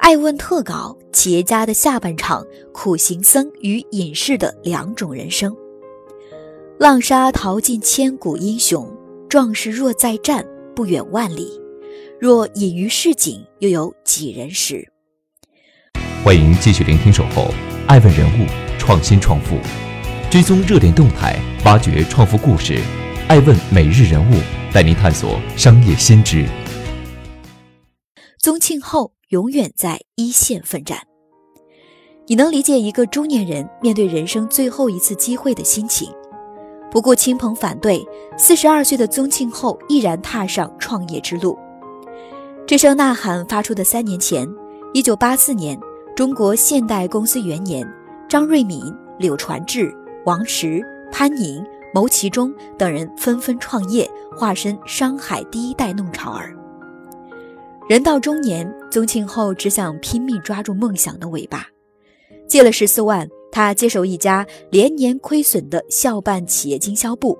爱问特稿：企业家的下半场，苦行僧与隐士的两种人生。浪沙淘尽千古英雄，壮士若再战，不远万里；若隐于市井，又有几人识？欢迎继续聆听《守候爱问人物创新创富》，追踪热点动态，挖掘创富故事。爱问每日人物带您探索商业新知。宗庆后。永远在一线奋战。你能理解一个中年人面对人生最后一次机会的心情？不顾亲朋反对，四十二岁的宗庆后毅然踏上创业之路。这声呐喊发出的三年前，一九八四年，中国现代公司元年，张瑞敏、柳传志、王石、潘宁、牟其中等人纷纷创业，化身商海第一代弄潮儿。人到中年，宗庆后只想拼命抓住梦想的尾巴。借了十四万，他接手一家连年亏损的校办企业经销部，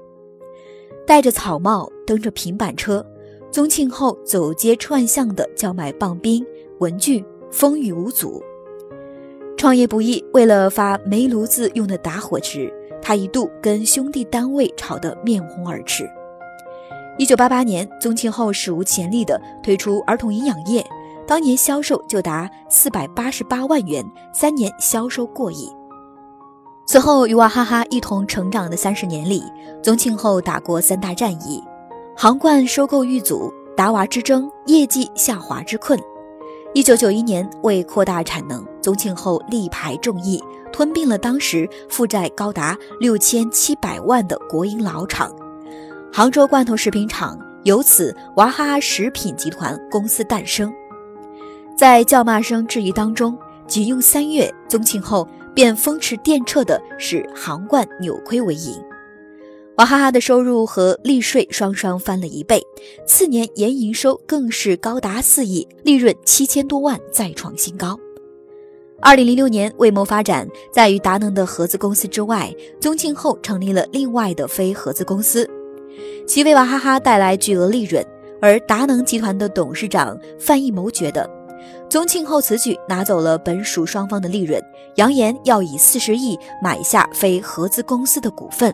戴着草帽，蹬着平板车，宗庆后走街串巷的叫卖棒冰、文具，风雨无阻。创业不易，为了发煤炉子用的打火石，他一度跟兄弟单位吵得面红耳赤。一九八八年，宗庆后史无前例地推出儿童营养液，当年销售就达四百八十八万元，三年销售过亿。此后与娃哈哈一同成长的三十年里，宗庆后打过三大战役：杭冠收购遇阻、达娃之争、业绩下滑之困。一九九一年，为扩大产能，宗庆后力排众议，吞并了当时负债高达六千七百万的国营老厂。杭州罐头食品厂由此娃哈哈食品集团公司诞生，在叫骂声质疑当中，仅用三月，宗庆后便风驰电掣的使杭罐扭亏为盈，娃哈哈的收入和利税双双翻了一倍，次年年营收更是高达四亿，利润七千多万，再创新高。二零零六年，为谋发展，在与达能的合资公司之外，宗庆后成立了另外的非合资公司。其为娃哈哈带来巨额利润，而达能集团的董事长范义谋觉得，宗庆后此举拿走了本属双方的利润，扬言要以四十亿买下非合资公司的股份。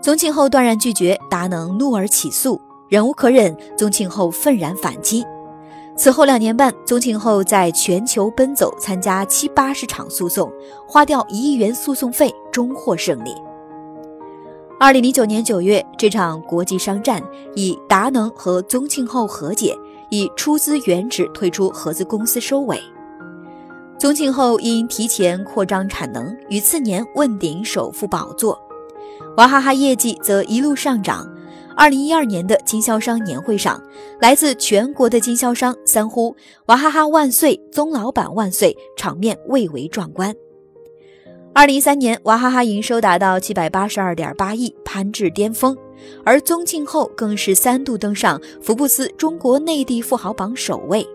宗庆后断然拒绝，达能怒而起诉，忍无可忍，宗庆后愤然反击。此后两年半，宗庆后在全球奔走，参加七八十场诉讼，花掉一亿元诉讼费，终获胜利。二零零九年九月，这场国际商战以达能和宗庆后和解，以出资原址退出合资公司收尾。宗庆后因提前扩张产能，于次年问鼎首富宝座，娃哈哈业绩则一路上涨。二零一二年的经销商年会上，来自全国的经销商三呼“娃哈哈万岁，宗老板万岁”，场面蔚为壮观。二零一三年，娃哈哈营收达到七百八十二点八亿，攀至巅峰，而宗庆后更是三度登上福布斯中国内地富豪榜首位。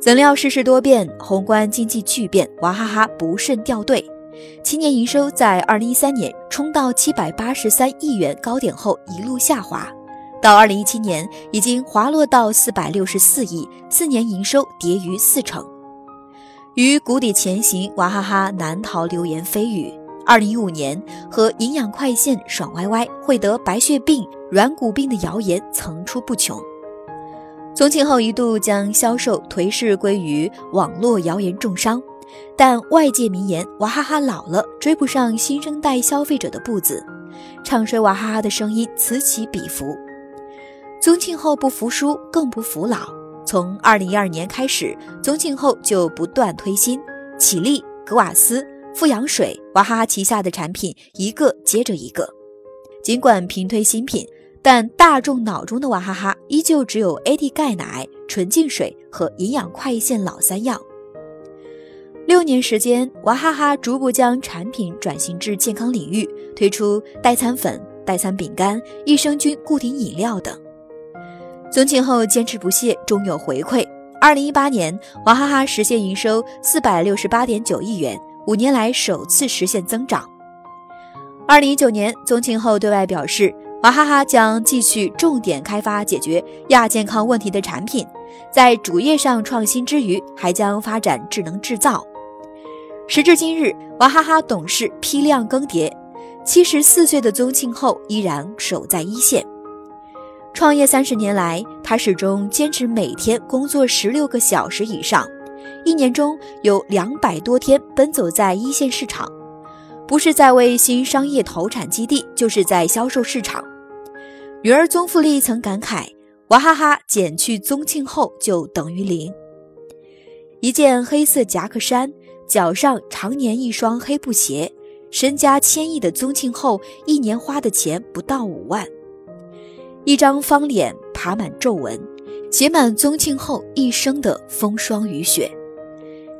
怎料世事多变，宏观经济巨变，娃哈哈不慎掉队，七年营收在二零一三年冲到七百八十三亿元高点后一路下滑，到二零一七年已经滑落到四百六十四亿，四年营收跌逾四成。于谷底前行，娃哈哈难逃流言蜚语。二零一五年和营养快线爽歪歪会得白血病、软骨病的谣言层出不穷。宗庆后一度将销售颓势归于网络谣言重伤，但外界名言娃哈哈老了，追不上新生代消费者的步子，唱衰娃哈哈的声音此起彼伏。宗庆后不服输，更不服老。从二零一二年开始，宗庆后就不断推新，启力、格瓦斯、富氧水、娃哈哈旗下的产品一个接着一个。尽管频推新品，但大众脑中的娃哈哈依旧只有 AD 钙奶、纯净水和营养快线老三样。六年时间，娃哈哈逐步将产品转型至健康领域，推出代餐粉、代餐饼干、益生菌固体饮料等。宗庆后坚持不懈，终有回馈。二零一八年，娃哈哈实现营收四百六十八点九亿元，五年来首次实现增长。二零一九年，宗庆后对外表示，娃哈哈将继续重点开发解决亚健康问题的产品，在主业上创新之余，还将发展智能制造。时至今日，娃哈哈董事批量更迭，七十四岁的宗庆后依然守在一线。创业三十年来，他始终坚持每天工作十六个小时以上，一年中有两百多天奔走在一线市场，不是在为新商业投产基地，就是在销售市场。女儿宗馥莉曾感慨：“娃哈哈减去宗庆后就等于零。”一件黑色夹克衫。脚上常年一双黑布鞋，身家千亿的宗庆后一年花的钱不到五万，一张方脸爬满皱纹，写满宗庆后一生的风霜雨雪。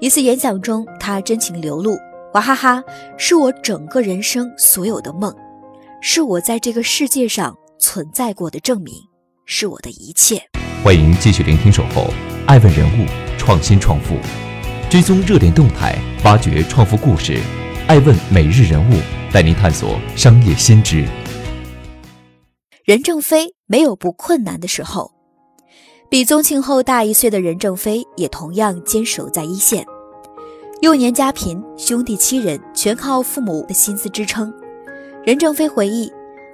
一次演讲中，他真情流露：“娃哈哈是我整个人生所有的梦，是我在这个世界上存在过的证明，是我的一切。”欢迎继续聆听《守候》，爱问人物，创新创富。追踪热点动态，挖掘创富故事，爱问每日人物带您探索商业新知。任正非没有不困难的时候，比宗庆后大一岁的任正非也同样坚守在一线。幼年家贫，兄弟七人全靠父母的薪资支撑。任正非回忆：“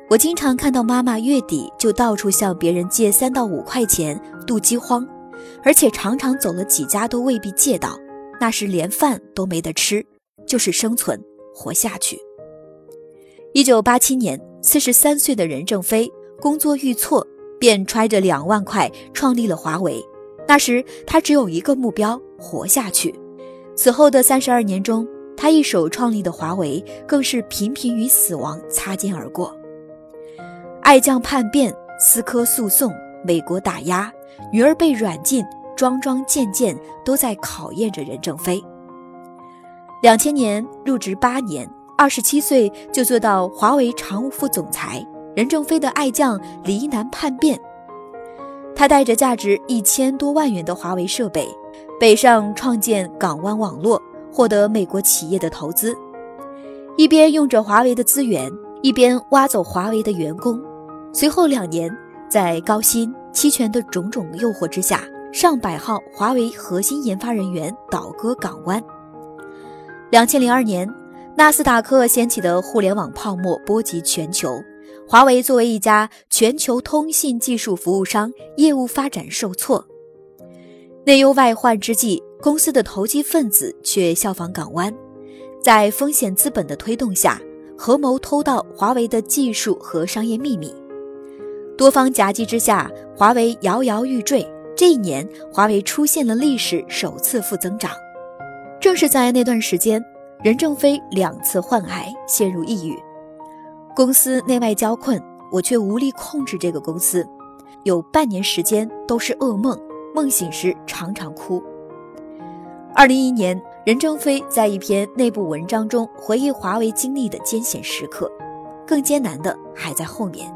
我经常看到妈妈月底就到处向别人借三到五块钱度饥荒，而且常常走了几家都未必借到。”那时连饭都没得吃，就是生存活下去。一九八七年，四十三岁的任正非工作遇挫，便揣着两万块创立了华为。那时他只有一个目标：活下去。此后的三十二年中，他一手创立的华为更是频频与死亡擦肩而过。爱将叛变、思科诉讼、美国打压，女儿被软禁。桩桩件件都在考验着任正非。两千年入职八年，二十七岁就做到华为常务副总裁。任正非的爱将黎南叛变，他带着价值一千多万元的华为设备，北上创建港湾网络，获得美国企业的投资。一边用着华为的资源，一边挖走华为的员工。随后两年，在高薪、期权的种种诱惑之下。上百号华为核心研发人员倒戈港湾。两千零二年，纳斯达克掀起的互联网泡沫波及全球，华为作为一家全球通信技术服务商，业务发展受挫。内忧外患之际，公司的投机分子却效仿港湾，在风险资本的推动下，合谋偷盗华为的技术和商业秘密。多方夹击之下，华为摇摇欲坠。这一年，华为出现了历史首次负增长。正是在那段时间，任正非两次患癌，陷入抑郁，公司内外交困，我却无力控制这个公司，有半年时间都是噩梦，梦醒时常常哭。二零一一年，任正非在一篇内部文章中回忆华为经历的艰险时刻，更艰难的还在后面。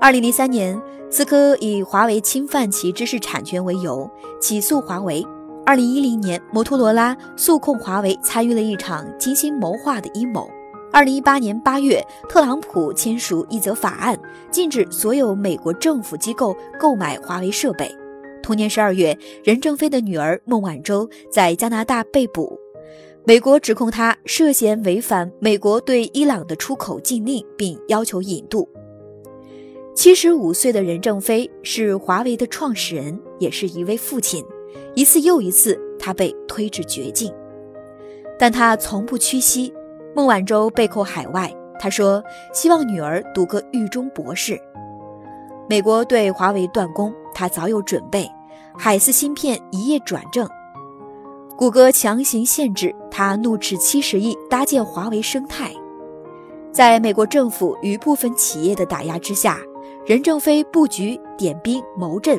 二零零三年，思科以华为侵犯其知识产权为由起诉华为。二零一零年，摩托罗拉诉控华为参与了一场精心谋划的阴谋。二零一八年八月，特朗普签署一则法案，禁止所有美国政府机构购买华为设备。同年十二月，任正非的女儿孟晚舟在加拿大被捕，美国指控他涉嫌违反美国对伊朗的出口禁令，并要求引渡。七十五岁的任正非是华为的创始人，也是一位父亲。一次又一次，他被推至绝境，但他从不屈膝。孟晚舟被扣海外，他说希望女儿读个狱中博士。美国对华为断供，他早有准备。海思芯片一夜转正，谷歌强行限制他，怒斥七十亿搭建华为生态。在美国政府与部分企业的打压之下。任正非布局点兵谋阵，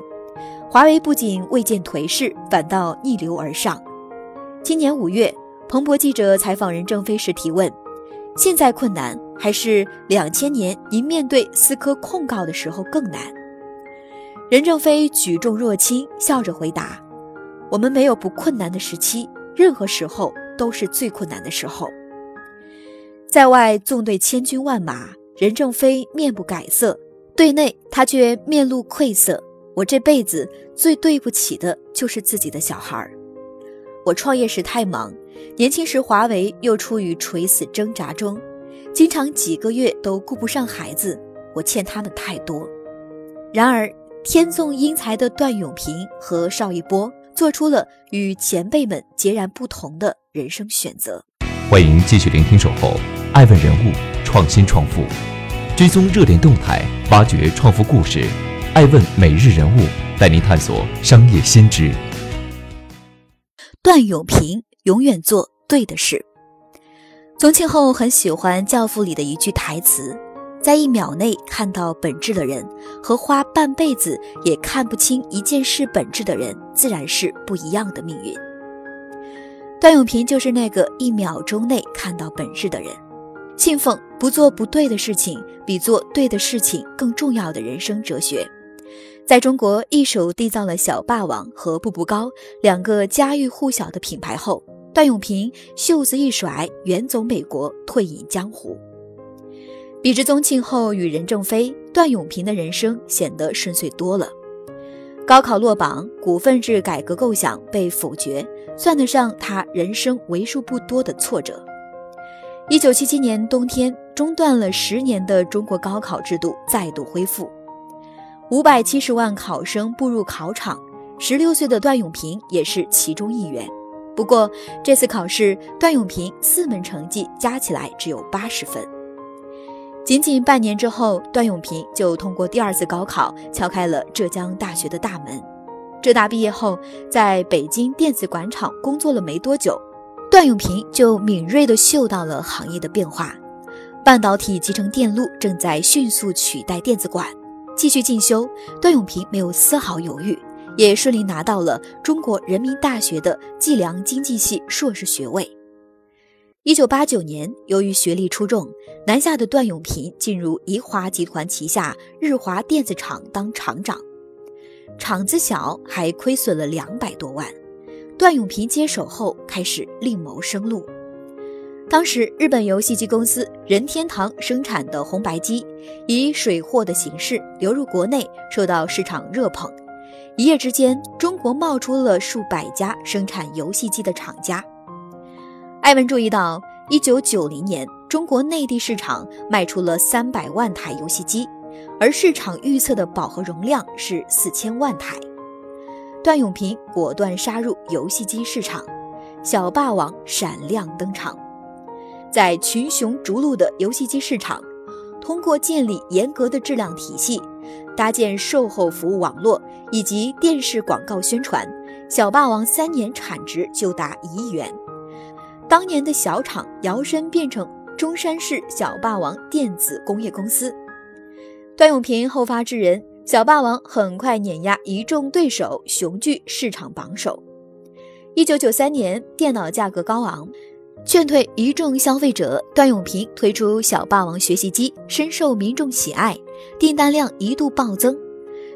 华为不仅未见颓势，反倒逆流而上。今年五月，彭博记者采访任正非时提问：“现在困难，还是两千年您面对思科控告的时候更难？”任正非举重若轻，笑着回答：“我们没有不困难的时期，任何时候都是最困难的时候。”在外纵队千军万马，任正非面不改色；对内他却面露愧色。我这辈子最对不起的就是自己的小孩儿。我创业时太忙，年轻时华为又处于垂死挣扎中，经常几个月都顾不上孩子，我欠他们太多。然而，天纵英才的段永平和邵一波做出了与前辈们截然不同的人生选择。欢迎继续聆听《守候》，爱问人物，创新创富，追踪热点动态，挖掘创富故事。爱问每日人物带您探索商业新知。段永平永远做对的事。宗庆后很喜欢《教父》里的一句台词：“在一秒内看到本质的人，和花半辈子也看不清一件事本质的人，自然是不一样的命运。”段永平就是那个一秒钟内看到本质的人，信奉不做不对的事情，比做对的事情更重要的人生哲学。在中国一手缔造了小霸王和步步高两个家喻户晓的品牌后，段永平袖子一甩，远走美国，退隐江湖。比之宗庆后与任正非，段永平的人生显得顺遂多了。高考落榜，股份制改革构想被否决，算得上他人生为数不多的挫折。一九七七年冬天，中断了十年的中国高考制度再度恢复。五百七十万考生步入考场，十六岁的段永平也是其中一员。不过这次考试，段永平四门成绩加起来只有八十分。仅仅半年之后，段永平就通过第二次高考，敲开了浙江大学的大门。浙大毕业后，在北京电子管厂工作了没多久，段永平就敏锐地嗅到了行业的变化，半导体集成电路正在迅速取代电子管。继续进修，段永平没有丝毫犹豫，也顺利拿到了中国人民大学的计量经济系硕士学位。一九八九年，由于学历出众，南下的段永平进入宜华集团旗下日华电子厂当厂长。厂子小，还亏损了两百多万。段永平接手后，开始另谋生路。当时，日本游戏机公司任天堂生产的红白机以水货的形式流入国内，受到市场热捧。一夜之间，中国冒出了数百家生产游戏机的厂家。艾文注意到，1990年中国内地市场卖出了300万台游戏机，而市场预测的饱和容量是4000万台。段永平果断杀入游戏机市场，小霸王闪亮登场。在群雄逐鹿的游戏机市场，通过建立严格的质量体系、搭建售后服务网络以及电视广告宣传，小霸王三年产值就达一亿元。当年的小厂摇身变成中山市小霸王电子工业公司。段永平后发制人，小霸王很快碾压一众对手，雄踞市场榜首。一九九三年，电脑价格高昂。劝退一众消费者，段永平推出小霸王学习机，深受民众喜爱，订单量一度暴增。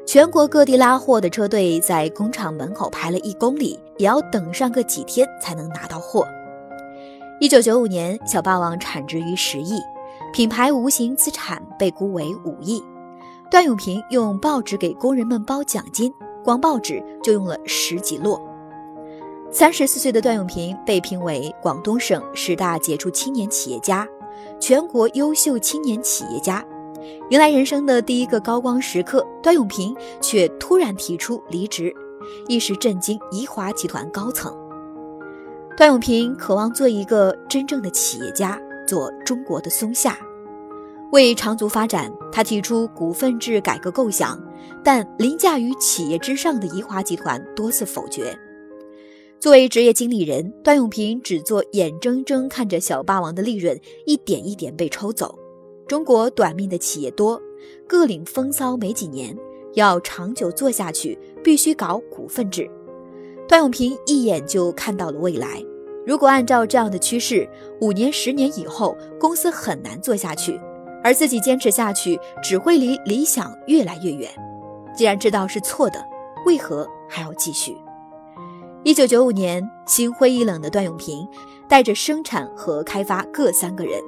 全国各地拉货的车队在工厂门口排了一公里，也要等上个几天才能拿到货。一九九五年，小霸王产值逾十亿，品牌无形资产被估为五亿。段永平用报纸给工人们包奖金，光报纸就用了十几摞。三十四岁的段永平被评为广东省十大杰出青年企业家、全国优秀青年企业家。迎来人生的第一个高光时刻，段永平却突然提出离职，一时震惊宜华集团高层。段永平渴望做一个真正的企业家，做中国的松下。为长足发展，他提出股份制改革构想，但凌驾于企业之上的宜华集团多次否决。作为职业经理人，段永平只做眼睁睁看着小霸王的利润一点一点被抽走。中国短命的企业多，各领风骚没几年，要长久做下去，必须搞股份制。段永平一眼就看到了未来，如果按照这样的趋势，五年、十年以后，公司很难做下去，而自己坚持下去，只会离理想越来越远。既然知道是错的，为何还要继续？一九九五年，心灰意冷的段永平带着生产和开发各三个人，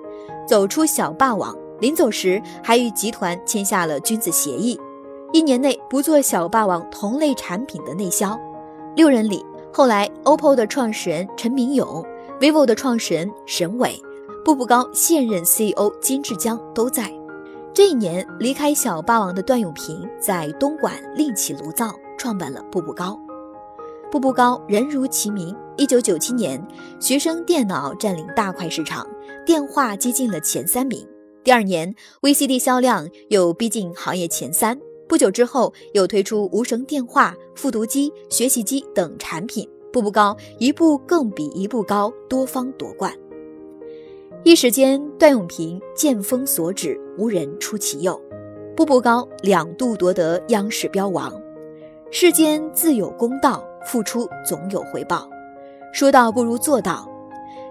走出小霸王。临走时，还与集团签下了君子协议，一年内不做小霸王同类产品的内销。六人里，后来 OPPO 的创始人陈明勇、vivo 的创始人沈伟、步步高现任 CEO 金志江都在。这一年，离开小霸王的段永平在东莞另起炉灶，创办了步步高。步步高人如其名，一九九七年，学生电脑占领大块市场，电话接近了前三名。第二年，VCD 销量又逼近行业前三。不久之后，又推出无绳电话、复读机、学习机等产品，步步高一步更比一步高，多方夺冠。一时间，段永平见风所指，无人出其右。步步高两度夺得央视标王。世间自有公道，付出总有回报。说到不如做到。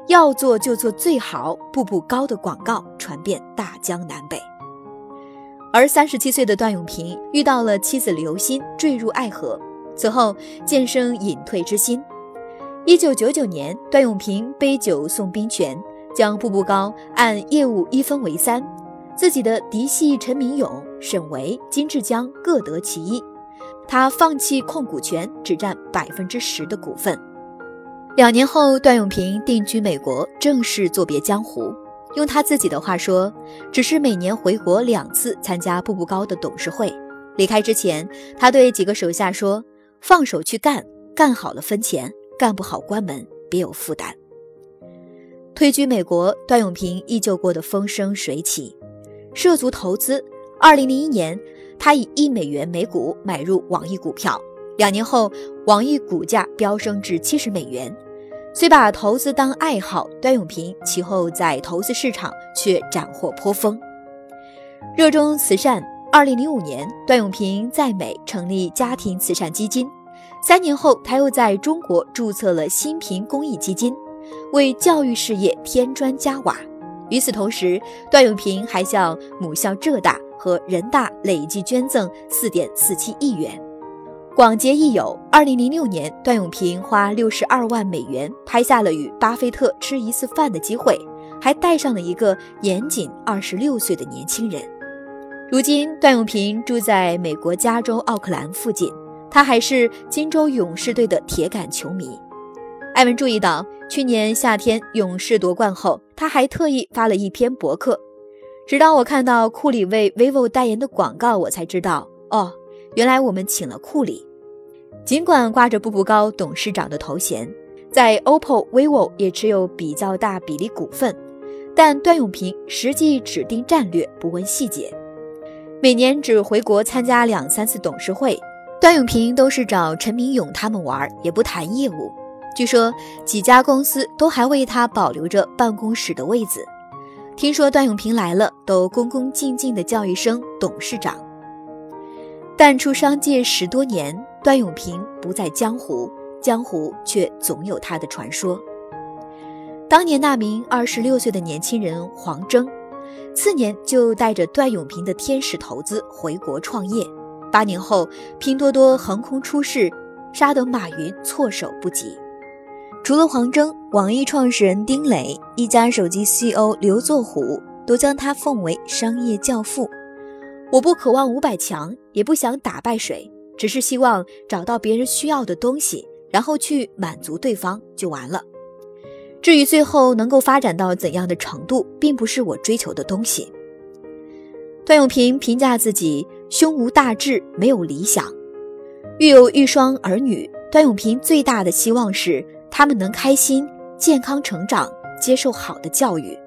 要做就做最好，步步高的广告传遍大江南北。而三十七岁的段永平遇到了妻子刘鑫，坠入爱河，此后渐生隐退之心。一九九九年，段永平杯酒送兵权，将步步高按业务一分为三，自己的嫡系陈明勇、沈维、金志江各得其一，他放弃控股权，只占百分之十的股份。两年后，段永平定居美国，正式作别江湖。用他自己的话说，只是每年回国两次参加步步高的董事会。离开之前，他对几个手下说：“放手去干，干好了分钱，干不好关门，别有负担。”退居美国，段永平依旧过得风生水起，涉足投资。二零零一年，他以一美元每股买入网易股票。两年后，网易股价飙升至七十美元。虽把投资当爱好，段永平其后在投资市场却斩获颇丰。热衷慈善，二零零五年，段永平在美成立家庭慈善基金。三年后，他又在中国注册了新贫公益基金，为教育事业添砖加瓦。与此同时，段永平还向母校浙大和人大累计捐赠四点四七亿元。广结益友。二零零六年，段永平花六十二万美元拍下了与巴菲特吃一次饭的机会，还带上了一个年仅二十六岁的年轻人。如今，段永平住在美国加州奥克兰附近，他还是金州勇士队的铁杆球迷。艾文注意到，去年夏天勇士夺冠后，他还特意发了一篇博客。直到我看到库里为 vivo 代言的广告，我才知道，哦。原来我们请了库里，尽管挂着步步高董事长的头衔，在 OPPO、vivo 也持有比较大比例股份，但段永平实际指定战略，不问细节。每年只回国参加两三次董事会，段永平都是找陈明勇他们玩，也不谈业务。据说几家公司都还为他保留着办公室的位子。听说段永平来了，都恭恭敬敬地叫一声董事长。淡出商界十多年，段永平不在江湖，江湖却总有他的传说。当年那名二十六岁的年轻人黄峥，次年就带着段永平的天使投资回国创业。八年后，拼多多横空出世，杀得马云措手不及。除了黄峥，网易创始人丁磊、一加手机 CEO 刘作虎都将他奉为商业教父。我不渴望五百强，也不想打败谁，只是希望找到别人需要的东西，然后去满足对方就完了。至于最后能够发展到怎样的程度，并不是我追求的东西。段永平评价自己胸无大志，没有理想，育有一双儿女。段永平最大的希望是他们能开心、健康成长，接受好的教育。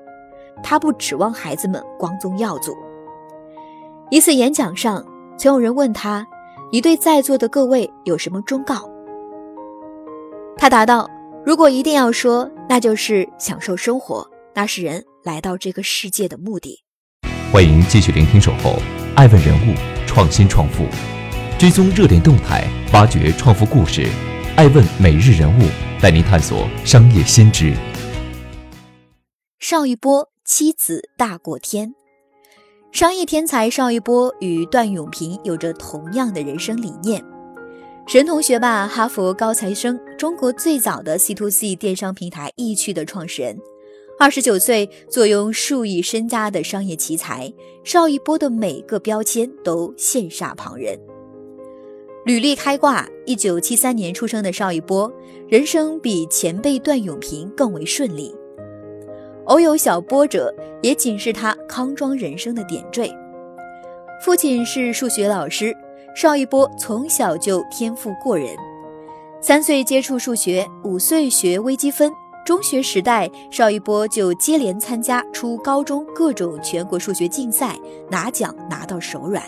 他不指望孩子们光宗耀祖。一次演讲上，曾有人问他：“你对在座的各位有什么忠告？”他答道：“如果一定要说，那就是享受生活，那是人来到这个世界的目的。”欢迎继续聆听《守候》，爱问人物，创新创富，追踪热点动态，挖掘创富故事，爱问每日人物，带您探索商业先知。邵一波妻子大过天，商业天才邵一波与段永平有着同样的人生理念。神童学霸、哈佛高材生，中国最早的 C to C 电商平台易趣的创始人，二十九岁坐拥数亿身家的商业奇才邵一波的每个标签都羡煞旁人。履历开挂，一九七三年出生的邵一波，人生比前辈段永平更为顺利。偶有小波折，也仅是他康庄人生的点缀。父亲是数学老师。邵一波从小就天赋过人，三岁接触数学，五岁学微积分。中学时代，邵一波就接连参加初高中各种全国数学竞赛，拿奖拿到手软。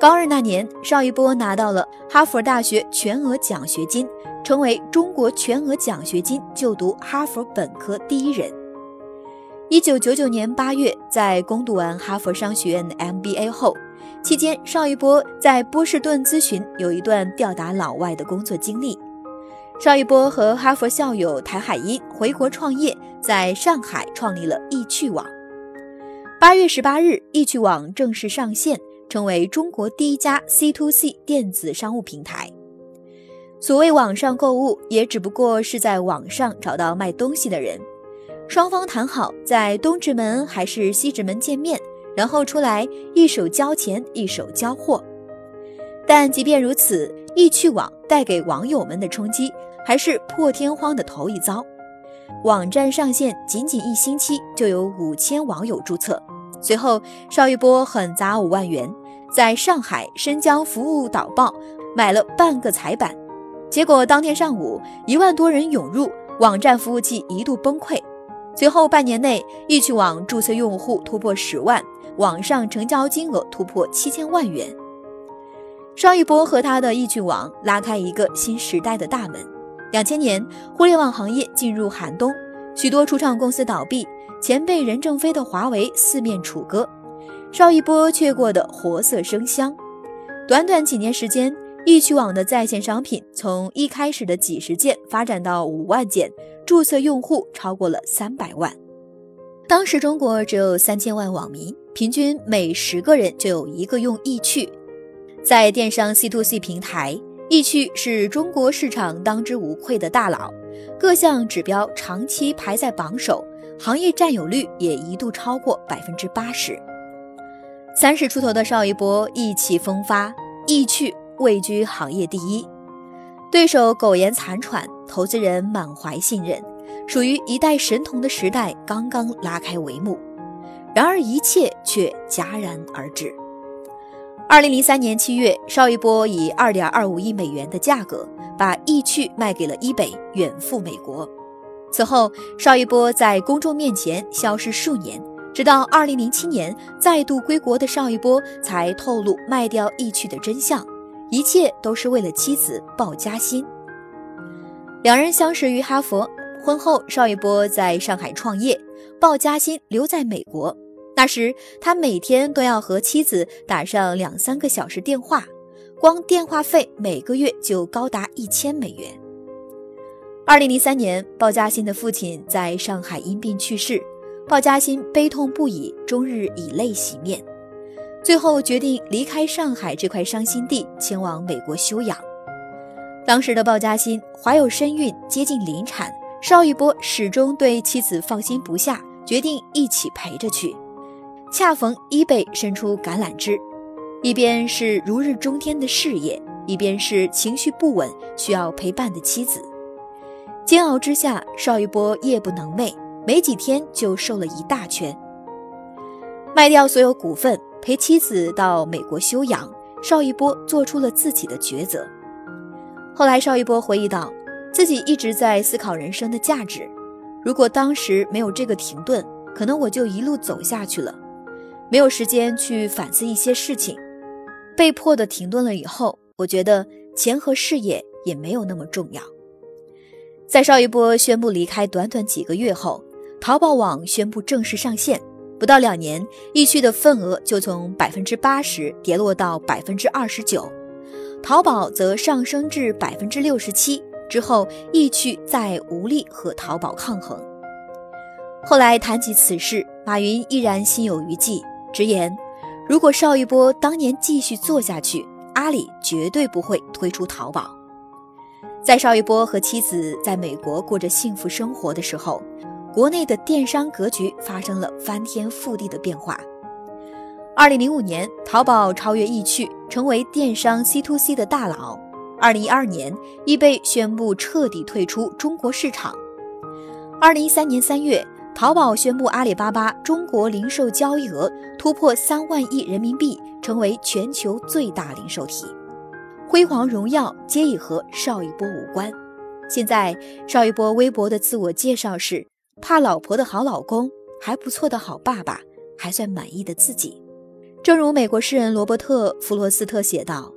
高二那年，邵一波拿到了哈佛大学全额奖学金，成为中国全额奖学金就读哈佛本科第一人。一九九九年八月，在攻读完哈佛商学院的 MBA 后。期间，邵一波在波士顿咨询有一段吊打老外的工作经历。邵一波和哈佛校友谭海英回国创业，在上海创立了易趣网。八月十八日，易趣网正式上线，成为中国第一家 C to C 电子商务平台。所谓网上购物，也只不过是在网上找到卖东西的人，双方谈好在东直门还是西直门见面。然后出来，一手交钱，一手交货。但即便如此，易趣网带给网友们的冲击还是破天荒的头一遭。网站上线仅仅一星期，就有五千网友注册。随后，邵一波狠砸五万元，在上海申江服务导报买了半个彩板。结果当天上午，一万多人涌入，网站服务器一度崩溃。随后半年内，易趣网注册用户突破十万。网上成交金额突破七千万元，邵一波和他的易趣网拉开一个新时代的大门。两千年，互联网行业进入寒冬，许多初创公司倒闭，前辈任正非的华为四面楚歌，邵一波却过得活色生香。短短几年时间，易趣网的在线商品从一开始的几十件发展到五万件，注册用户超过了三百万。当时中国只有三千万网民。平均每十个人就有一个用易趣，在电商 C to C 平台，易趣是中国市场当之无愧的大佬，各项指标长期排在榜首，行业占有率也一度超过百分之八十。三十出头的邵一波意气风发，易趣位居行业第一，对手苟延残喘，投资人满怀信任，属于一代神童的时代刚刚拉开帷幕。然而，一切却戛然而止。二零零三年七月，邵一波以二点二五亿美元的价格把易趣卖给了伊北，远赴美国。此后，邵一波在公众面前消失数年，直到二零零七年再度归国的邵一波才透露卖掉易趣的真相，一切都是为了妻子鲍嘉欣。两人相识于哈佛，婚后邵一波在上海创业。鲍嘉欣留在美国，那时他每天都要和妻子打上两三个小时电话，光电话费每个月就高达一千美元。二零零三年，鲍嘉欣的父亲在上海因病去世，鲍嘉欣悲痛不已，终日以泪洗面，最后决定离开上海这块伤心地，前往美国休养。当时的鲍嘉欣怀有身孕，接近临产，邵一波始终对妻子放心不下。决定一起陪着去，恰逢伊贝伸出橄榄枝，一边是如日中天的事业，一边是情绪不稳需要陪伴的妻子。煎熬之下，邵一波夜不能寐，没几天就瘦了一大圈。卖掉所有股份，陪妻子到美国休养，邵一波做出了自己的抉择。后来，邵一波回忆道，自己一直在思考人生的价值。如果当时没有这个停顿，可能我就一路走下去了，没有时间去反思一些事情。被迫的停顿了以后，我觉得钱和事业也没有那么重要。在邵一波宣布离开短短几个月后，淘宝网宣布正式上线，不到两年，易趣的份额就从百分之八十跌落到百分之二十九，淘宝则上升至百分之六十七。之后易趣再无力和淘宝抗衡。后来谈及此事，马云依然心有余悸，直言：如果邵一波当年继续做下去，阿里绝对不会推出淘宝。在邵一波和妻子在美国过着幸福生活的时候，国内的电商格局发生了翻天覆地的变化。二零零五年，淘宝超越易趣，成为电商 C to C 的大佬。二零一二年，易贝宣布彻底退出中国市场。二零一三年三月，淘宝宣布阿里巴巴中国零售交易额突破三万亿人民币，成为全球最大零售体。辉煌荣耀皆已和邵一波无关。现在，邵一波微博的自我介绍是：怕老婆的好老公，还不错的好爸爸，还算满意的自己。正如美国诗人罗伯特·弗罗斯特写道：“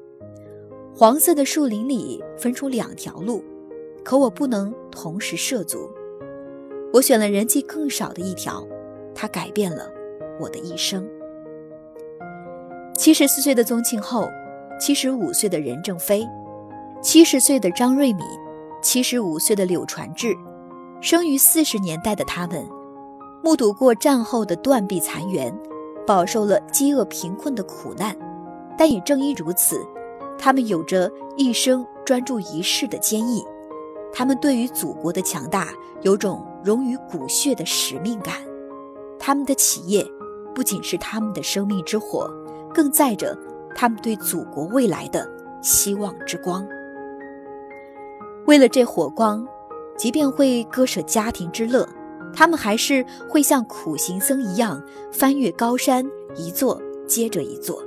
黄色的树林里分出两条路，可我不能同时涉足。我选了人迹更少的一条，它改变了我的一生。”七十四岁的宗庆后，七十五岁的任正非，七十岁的张瑞敏，七十五岁的柳传志，生于四十年代的他们，目睹过战后的断壁残垣。饱受了饥饿贫困的苦难，但也正因如此，他们有着一生专注一世的坚毅。他们对于祖国的强大有种融于骨血的使命感。他们的企业不仅是他们的生命之火，更载着他们对祖国未来的希望之光。为了这火光，即便会割舍家庭之乐。他们还是会像苦行僧一样翻越高山，一座接着一座。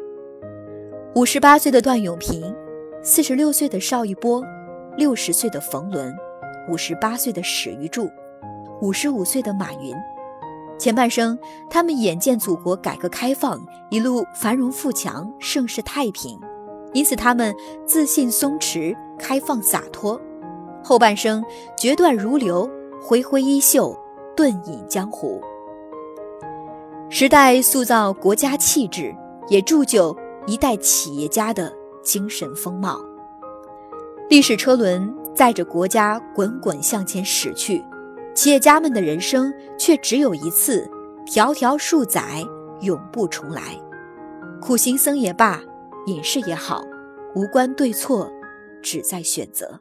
五十八岁的段永平，四十六岁的邵一波，六十岁的冯仑，五十八岁的史玉柱，五十五岁的马云。前半生，他们眼见祖国改革开放一路繁荣富强、盛世太平，因此他们自信松弛、开放洒脱；后半生，决断如流，挥挥衣袖。遁隐江湖，时代塑造国家气质，也铸就一代企业家的精神风貌。历史车轮载着国家滚滚向前驶去，企业家们的人生却只有一次，条条数载，永不重来。苦行僧也罢，隐士也好，无关对错，只在选择。